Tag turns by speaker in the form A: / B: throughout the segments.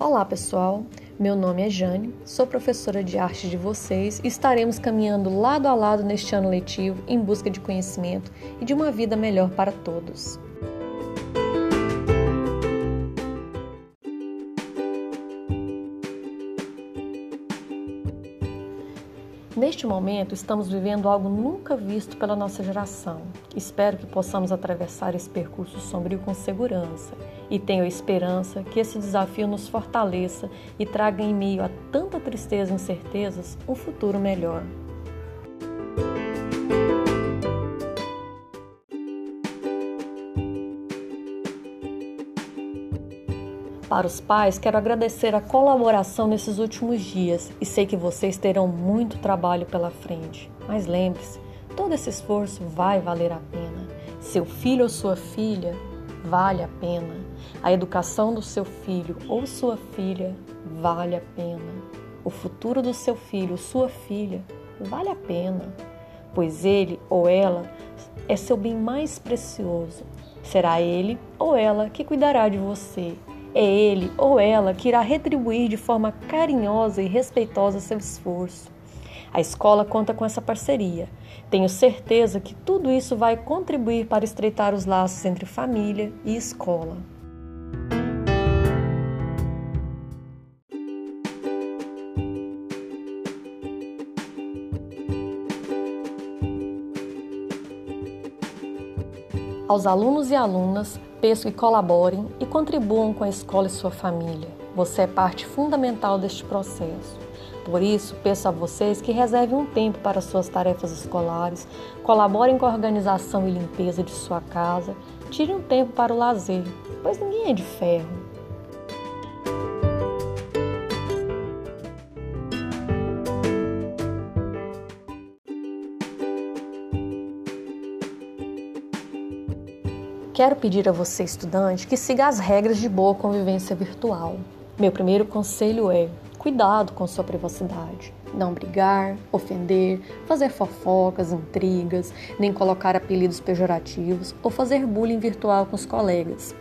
A: Olá, pessoal. Meu nome é Jane, sou professora de arte de vocês e estaremos caminhando lado a lado neste ano letivo em busca de conhecimento e de uma vida melhor para todos. Neste momento, estamos vivendo algo nunca visto pela nossa geração. Espero que possamos atravessar esse percurso sombrio com segurança e tenho esperança que esse desafio nos fortaleça e traga em meio a tanta tristeza e incertezas um futuro melhor. Para os pais, quero agradecer a colaboração nesses últimos dias e sei que vocês terão muito trabalho pela frente. Mas lembre-se, todo esse esforço vai valer a pena. Seu filho ou sua filha vale a pena. A educação do seu filho ou sua filha vale a pena. O futuro do seu filho ou sua filha vale a pena, pois ele ou ela é seu bem mais precioso. Será ele ou ela que cuidará de você é ele ou ela que irá retribuir de forma carinhosa e respeitosa seu esforço. A escola conta com essa parceria. Tenho certeza que tudo isso vai contribuir para estreitar os laços entre família e escola. Aos alunos e alunas, peço que colaborem e contribuam com a escola e sua família. Você é parte fundamental deste processo. Por isso, peço a vocês que reservem um tempo para suas tarefas escolares, colaborem com a organização e limpeza de sua casa, tirem um tempo para o lazer, pois ninguém é de ferro. Quero pedir a você, estudante, que siga as regras de boa convivência virtual. Meu primeiro conselho é: cuidado com sua privacidade. Não brigar, ofender, fazer fofocas, intrigas, nem colocar apelidos pejorativos ou fazer bullying virtual com os colegas.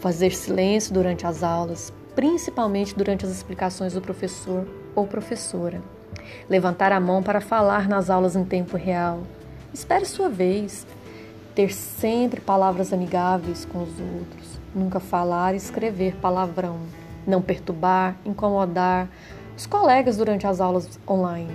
A: Fazer silêncio durante as aulas, principalmente durante as explicações do professor ou professora. Levantar a mão para falar nas aulas em tempo real. Espere sua vez ter sempre palavras amigáveis com os outros, nunca falar e escrever palavrão, não perturbar, incomodar os colegas durante as aulas online,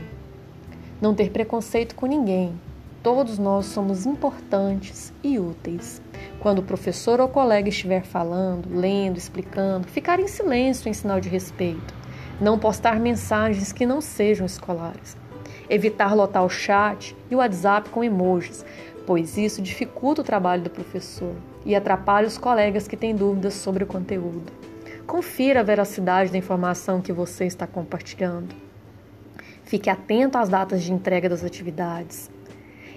A: não ter preconceito com ninguém. Todos nós somos importantes e úteis. Quando o professor ou colega estiver falando, lendo, explicando, ficar em silêncio em sinal de respeito. Não postar mensagens que não sejam escolares. Evitar lotar o chat e o WhatsApp com emojis, pois isso dificulta o trabalho do professor e atrapalha os colegas que têm dúvidas sobre o conteúdo. Confira a veracidade da informação que você está compartilhando. Fique atento às datas de entrega das atividades.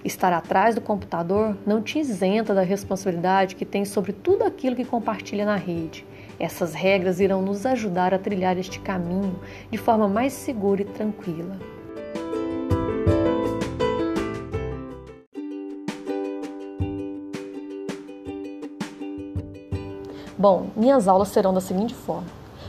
A: Estar atrás do computador não te isenta da responsabilidade que tem sobre tudo aquilo que compartilha na rede. Essas regras irão nos ajudar a trilhar este caminho de forma mais segura e tranquila. Bom, minhas aulas serão da seguinte forma.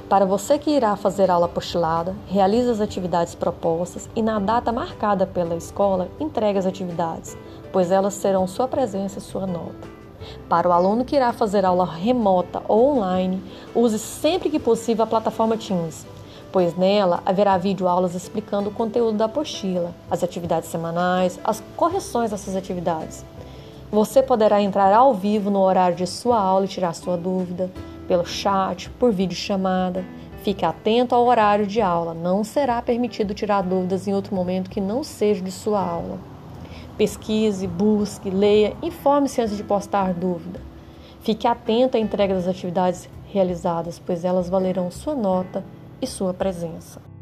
A: Para você que irá fazer aula apostilada, realize as atividades propostas e, na data marcada pela escola, entregue as atividades, pois elas serão sua presença e sua nota. Para o aluno que irá fazer aula remota ou online, use sempre que possível a plataforma Teams, pois nela haverá videoaulas explicando o conteúdo da apostila, as atividades semanais, as correções dessas atividades. Você poderá entrar ao vivo no horário de sua aula e tirar sua dúvida, pelo chat, por videochamada. Fique atento ao horário de aula, não será permitido tirar dúvidas em outro momento que não seja de sua aula. Pesquise, busque, leia, informe-se antes de postar dúvida. Fique atento à entrega das atividades realizadas, pois elas valerão sua nota e sua presença.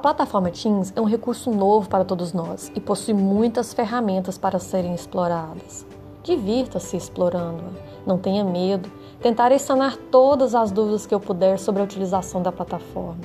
A: A plataforma Teams é um recurso novo para todos nós e possui muitas ferramentas para serem exploradas. Divirta-se explorando-a, não tenha medo, tentarei sanar todas as dúvidas que eu puder sobre a utilização da plataforma.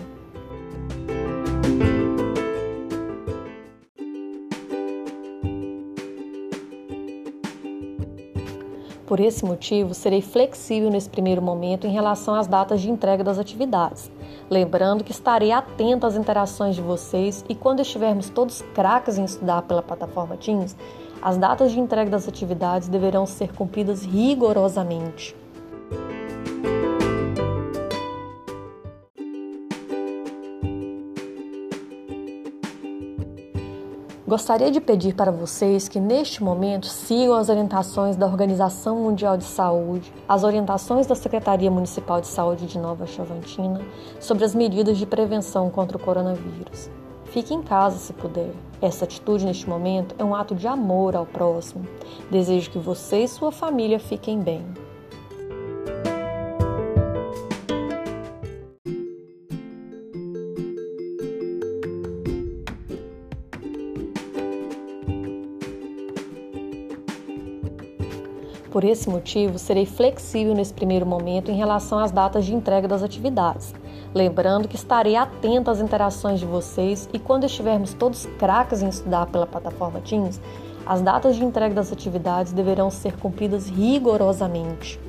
A: Por esse motivo, serei flexível nesse primeiro momento em relação às datas de entrega das atividades. Lembrando que estarei atento às interações de vocês e quando estivermos todos craques em estudar pela plataforma Teams, as datas de entrega das atividades deverão ser cumpridas rigorosamente. Gostaria de pedir para vocês que neste momento sigam as orientações da Organização Mundial de Saúde, as orientações da Secretaria Municipal de Saúde de Nova Chavantina sobre as medidas de prevenção contra o coronavírus. Fique em casa se puder. Essa atitude neste momento é um ato de amor ao próximo. Desejo que você e sua família fiquem bem. Por esse motivo, serei flexível nesse primeiro momento em relação às datas de entrega das atividades. Lembrando que estarei atento às interações de vocês e quando estivermos todos craques em estudar pela plataforma Teams, as datas de entrega das atividades deverão ser cumpridas rigorosamente.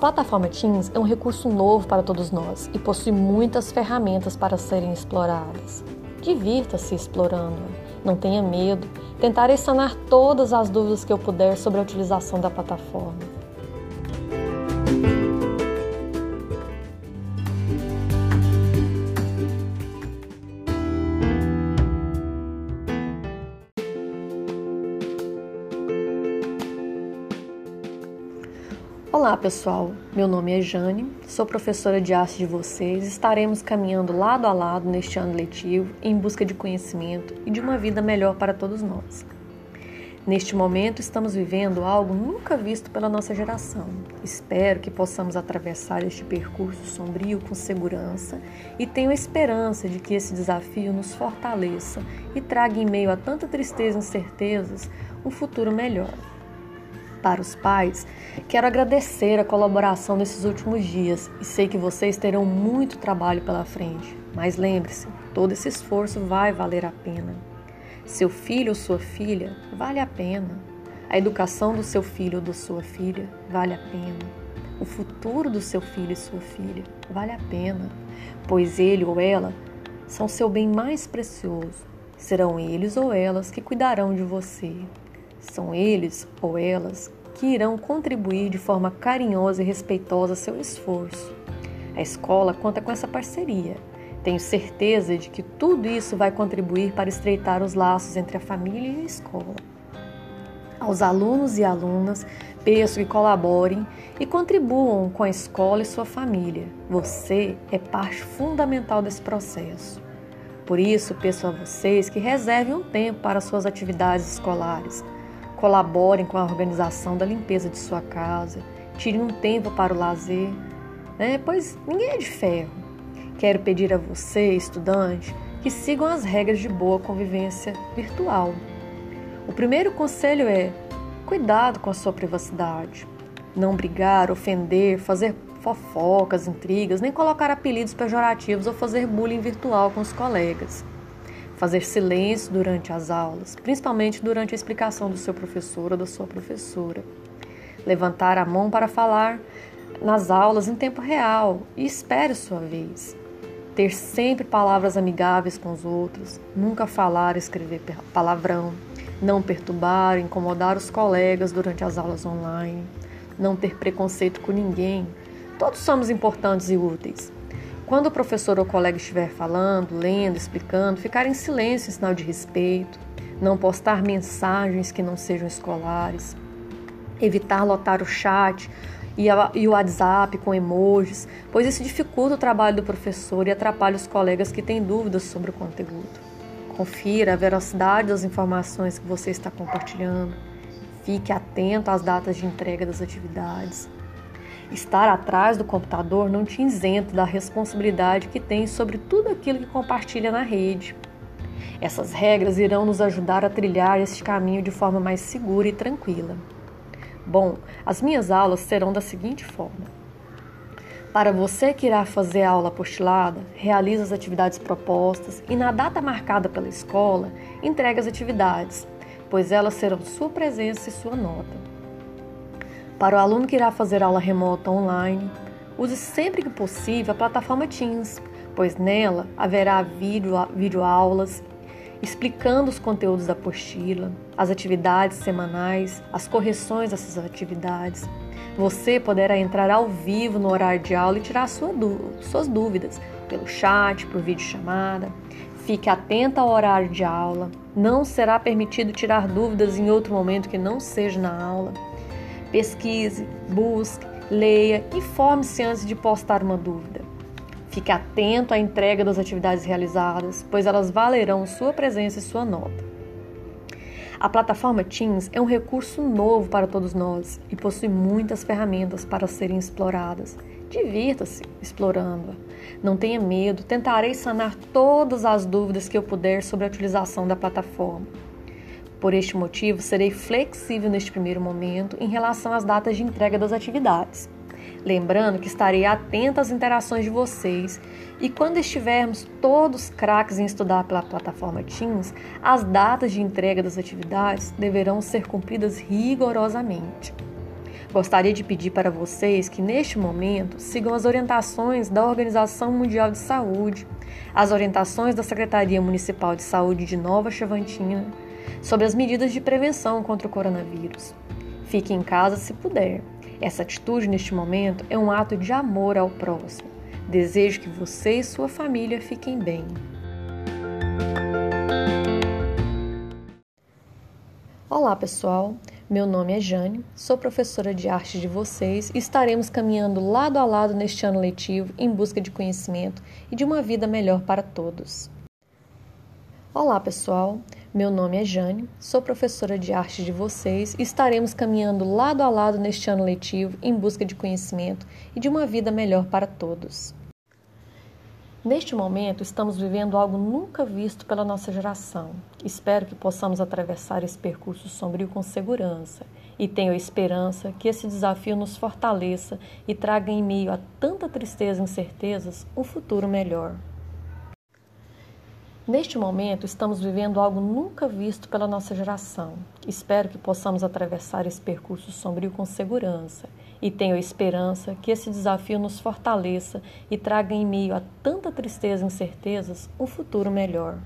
A: Plataforma Teams é um recurso novo para todos nós e possui muitas ferramentas para serem exploradas. Divirta-se explorando, não tenha medo. Tentarei sanar todas as dúvidas que eu puder sobre a utilização da plataforma. Olá pessoal, meu nome é Jane, sou professora de arte de vocês. Estaremos caminhando lado a lado neste ano letivo em busca de conhecimento e de uma vida melhor para todos nós. Neste momento, estamos vivendo algo nunca visto pela nossa geração. Espero que possamos atravessar este percurso sombrio com segurança e tenho esperança de que esse desafio nos fortaleça e traga, em meio a tanta tristeza e incertezas, um futuro melhor. Para os pais, quero agradecer a colaboração nesses últimos dias e sei que vocês terão muito trabalho pela frente. Mas lembre-se, todo esse esforço vai valer a pena. Seu filho ou sua filha vale a pena. A educação do seu filho ou da sua filha vale a pena. O futuro do seu filho e sua filha vale a pena, pois ele ou ela são seu bem mais precioso. Serão eles ou elas que cuidarão de você. São eles ou elas que irão contribuir de forma carinhosa e respeitosa seu esforço. A escola conta com essa parceria. Tenho certeza de que tudo isso vai contribuir para estreitar os laços entre a família e a escola. Aos alunos e alunas, peço que colaborem e contribuam com a escola e sua família. Você é parte fundamental desse processo. Por isso, peço a vocês que reservem um tempo para suas atividades escolares Colaborem com a organização da limpeza de sua casa, tirem um tempo para o lazer, né? pois ninguém é de ferro. Quero pedir a você, estudante, que sigam as regras de boa convivência virtual. O primeiro conselho é: cuidado com a sua privacidade. Não brigar, ofender, fazer fofocas, intrigas, nem colocar apelidos pejorativos ou fazer bullying virtual com os colegas fazer silêncio durante as aulas, principalmente durante a explicação do seu professor ou da sua professora. Levantar a mão para falar nas aulas em tempo real e espere sua vez. Ter sempre palavras amigáveis com os outros, nunca falar e escrever palavrão, não perturbar, incomodar os colegas durante as aulas online, não ter preconceito com ninguém. Todos somos importantes e úteis. Quando o professor ou colega estiver falando, lendo, explicando, ficar em silêncio em sinal de respeito, não postar mensagens que não sejam escolares, evitar lotar o chat e, o WhatsApp com emojis, pois isso dificulta o trabalho do professor e atrapalha os colegas que têm dúvidas sobre o conteúdo. Confira a veracidade das informações que você está compartilhando. Fique atento às datas de entrega das atividades. Estar atrás do computador não te isenta da responsabilidade que tem sobre tudo aquilo que compartilha na rede. Essas regras irão nos ajudar a trilhar este caminho de forma mais segura e tranquila. Bom, as minhas aulas serão da seguinte forma. Para você que irá fazer a aula apostilada, realize as atividades propostas e, na data marcada pela escola, entregue as atividades, pois elas serão sua presença e sua nota. Para o aluno que irá fazer aula remota online, use sempre que possível a plataforma Teams, pois nela haverá vídeo, videoaulas explicando os conteúdos da apostila, as atividades semanais, as correções dessas atividades você poderá entrar ao vivo no horário de aula e tirar sua suas dúvidas pelo chat, por videochamada. Fique atento ao horário de aula. Não será permitido tirar dúvidas em outro momento que não seja na aula. Pesquise, busque, leia, informe-se antes de postar uma dúvida. Fique atento à entrega das atividades realizadas, pois elas valerão sua presença e sua nota. A plataforma Teams é um recurso novo para todos nós e possui muitas ferramentas para serem exploradas. Divirta-se explorando-a. Não tenha medo, tentarei sanar todas as dúvidas que eu puder sobre a utilização da plataforma. Por este motivo, serei flexível neste primeiro momento em relação às datas de entrega das atividades. Lembrando que estarei atenta às interações de vocês e quando estivermos todos craques em estudar pela plataforma Teams, as datas de entrega das atividades deverão ser cumpridas rigorosamente. Gostaria de pedir para vocês que, neste momento, sigam as orientações da Organização Mundial de Saúde, as orientações da Secretaria Municipal de Saúde de Nova Chavantina sobre as medidas de prevenção contra o coronavírus. Fique em casa se puder essa atitude neste momento é um ato de amor ao próximo. Desejo que você e sua família fiquem bem. Olá, pessoal. Meu nome é Jane, sou professora de arte de vocês e estaremos caminhando lado a lado neste ano letivo em busca de conhecimento e de uma vida melhor para todos. Olá, pessoal. Meu nome é Jane, sou professora de arte de vocês e estaremos caminhando lado a lado neste ano letivo em busca de conhecimento e de uma vida melhor para todos. Neste momento, estamos vivendo algo nunca visto pela nossa geração. Espero que possamos atravessar esse percurso sombrio com segurança e tenho a esperança que esse desafio nos fortaleça e traga em meio a tanta tristeza e incertezas um futuro melhor. Neste momento, estamos vivendo algo nunca visto pela nossa geração. Espero que possamos atravessar esse percurso sombrio com segurança e tenho esperança que esse desafio nos fortaleça e traga em meio a tanta tristeza e incertezas um futuro melhor.